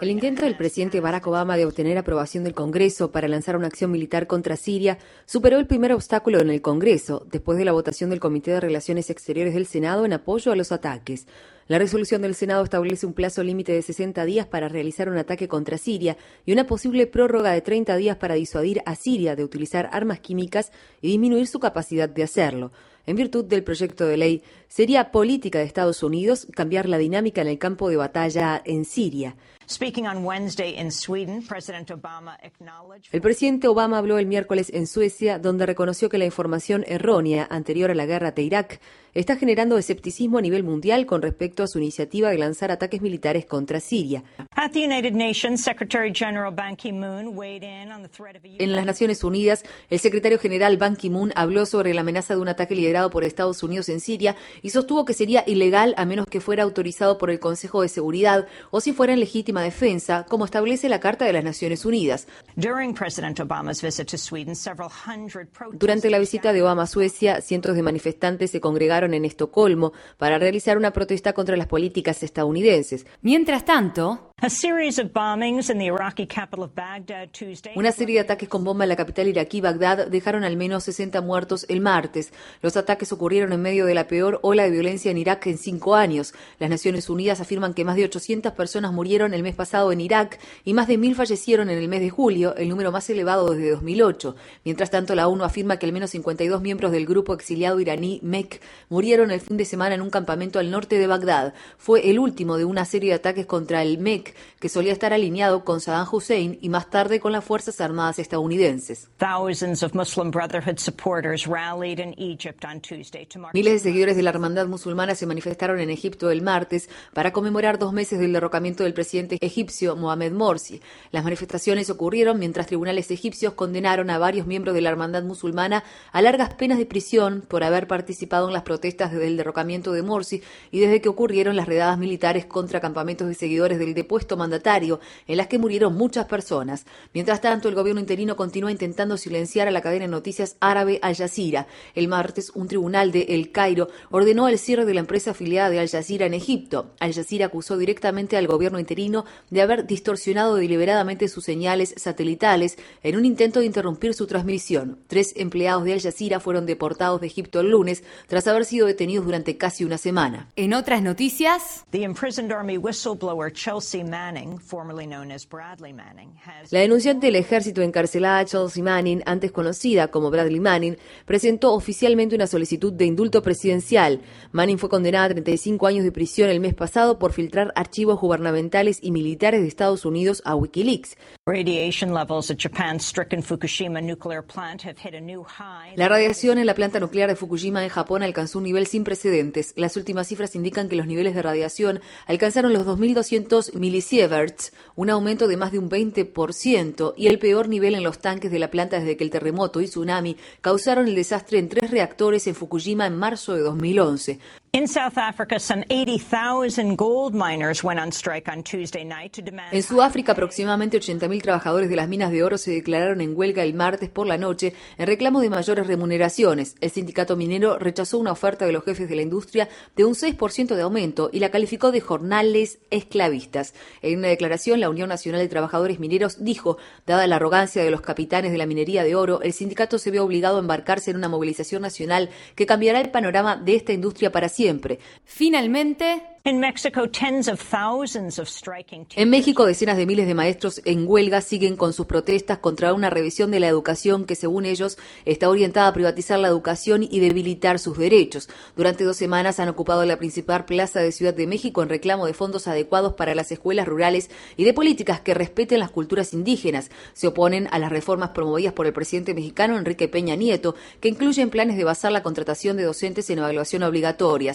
El intento del presidente Barack Obama de obtener aprobación del Congreso para lanzar una acción militar contra Siria superó el primer obstáculo en el Congreso, después de la votación del Comité de Relaciones Exteriores del Senado en apoyo a los ataques. La resolución del Senado establece un plazo límite de 60 días para realizar un ataque contra Siria y una posible prórroga de 30 días para disuadir a Siria de utilizar armas químicas y disminuir su capacidad de hacerlo. En virtud del proyecto de ley, sería política de Estados Unidos cambiar la dinámica en el campo de batalla en Siria. El presidente Obama habló el miércoles en Suecia, donde reconoció que la información errónea anterior a la guerra de Irak está generando escepticismo a nivel mundial con respecto a su iniciativa de lanzar ataques militares contra Siria. En las Naciones Unidas, el secretario general Ban Ki-moon habló sobre la amenaza de un ataque liderado por Estados Unidos en Siria y sostuvo que sería ilegal a menos que fuera autorizado por el Consejo de Seguridad o si fuera en legítima defensa, como establece la Carta de las Naciones Unidas. Durante la visita de Obama a Suecia, cientos de manifestantes se congregaron en Estocolmo para realizar una protesta contra las políticas estadounidenses. Mientras tanto, una serie de ataques con bomba en la capital iraquí, Bagdad, dejaron al menos 60 muertos el martes. Los ataques ocurrieron en medio de la peor ola de violencia en Irak en cinco años. Las Naciones Unidas afirman que más de 800 personas murieron el mes pasado en Irak y más de mil fallecieron en el mes de julio, el número más elevado desde 2008. Mientras tanto, la ONU afirma que al menos 52 miembros del grupo exiliado iraní MEC murieron el fin de semana en un campamento al norte de Bagdad. Fue el último de una serie de ataques contra el MEC que solía estar alineado con Saddam Hussein y más tarde con las Fuerzas Armadas estadounidenses. Miles de seguidores de la Hermandad Musulmana se manifestaron en Egipto el martes para conmemorar dos meses del derrocamiento del presidente egipcio Mohamed Morsi. Las manifestaciones ocurrieron mientras tribunales egipcios condenaron a varios miembros de la Hermandad Musulmana a largas penas de prisión por haber participado en las protestas desde el derrocamiento de Morsi y desde que ocurrieron las redadas militares contra campamentos de seguidores del depuesto mandatario, en las que murieron muchas personas. Mientras tanto, el gobierno interino continúa intentando silenciar a la cadena de noticias árabe Al Jazeera. El martes, un tribunal de El Cairo ordenó el cierre de la empresa afiliada de Al Jazeera en Egipto. Al Jazeera acusó directamente al gobierno interino de haber distorsionado deliberadamente sus señales satelitales en un intento de interrumpir su transmisión. Tres empleados de Al Jazeera fueron deportados de Egipto el lunes tras haber sido detenidos durante casi una semana. En otras noticias, la denunciante del ejército encarcelada Chelsea Manning, antes conocida como Bradley Manning, presentó oficialmente una solicitud de indulto presidencial. Manning fue condenada a 35 años de prisión el mes pasado por filtrar archivos gubernamentales y militares de Estados Unidos a Wikileaks. La radiación en la planta nuclear de Fukushima en Japón alcanzó un nivel sin precedentes. Las últimas cifras indican que los niveles de radiación alcanzaron los 2.200 millisieverts, un aumento de más de un 20%, y el peor nivel en los tanques de la planta desde que el terremoto y tsunami causaron el desastre en tres reactores en Fukushima en marzo de 2011. En Sudáfrica, aproximadamente 80.000 trabajadores de las minas de oro se declararon en huelga el martes por la noche en reclamo de mayores remuneraciones. El sindicato minero rechazó una oferta de los jefes de la industria de un 6% de aumento y la calificó de jornales esclavistas. En una declaración, la Unión Nacional de Trabajadores Mineros dijo, dada la arrogancia de los capitanes de la minería de oro, el sindicato se ve obligado a embarcarse en una movilización nacional que cambiará el panorama de esta industria para siempre Finalmente, en México, decenas de miles de maestros en huelga siguen con sus protestas contra una revisión de la educación que, según ellos, está orientada a privatizar la educación y debilitar sus derechos. Durante dos semanas han ocupado la principal plaza de Ciudad de México en reclamo de fondos adecuados para las escuelas rurales y de políticas que respeten las culturas indígenas. Se oponen a las reformas promovidas por el presidente mexicano Enrique Peña Nieto, que incluyen planes de basar la contratación de docentes en evaluación obligatoria.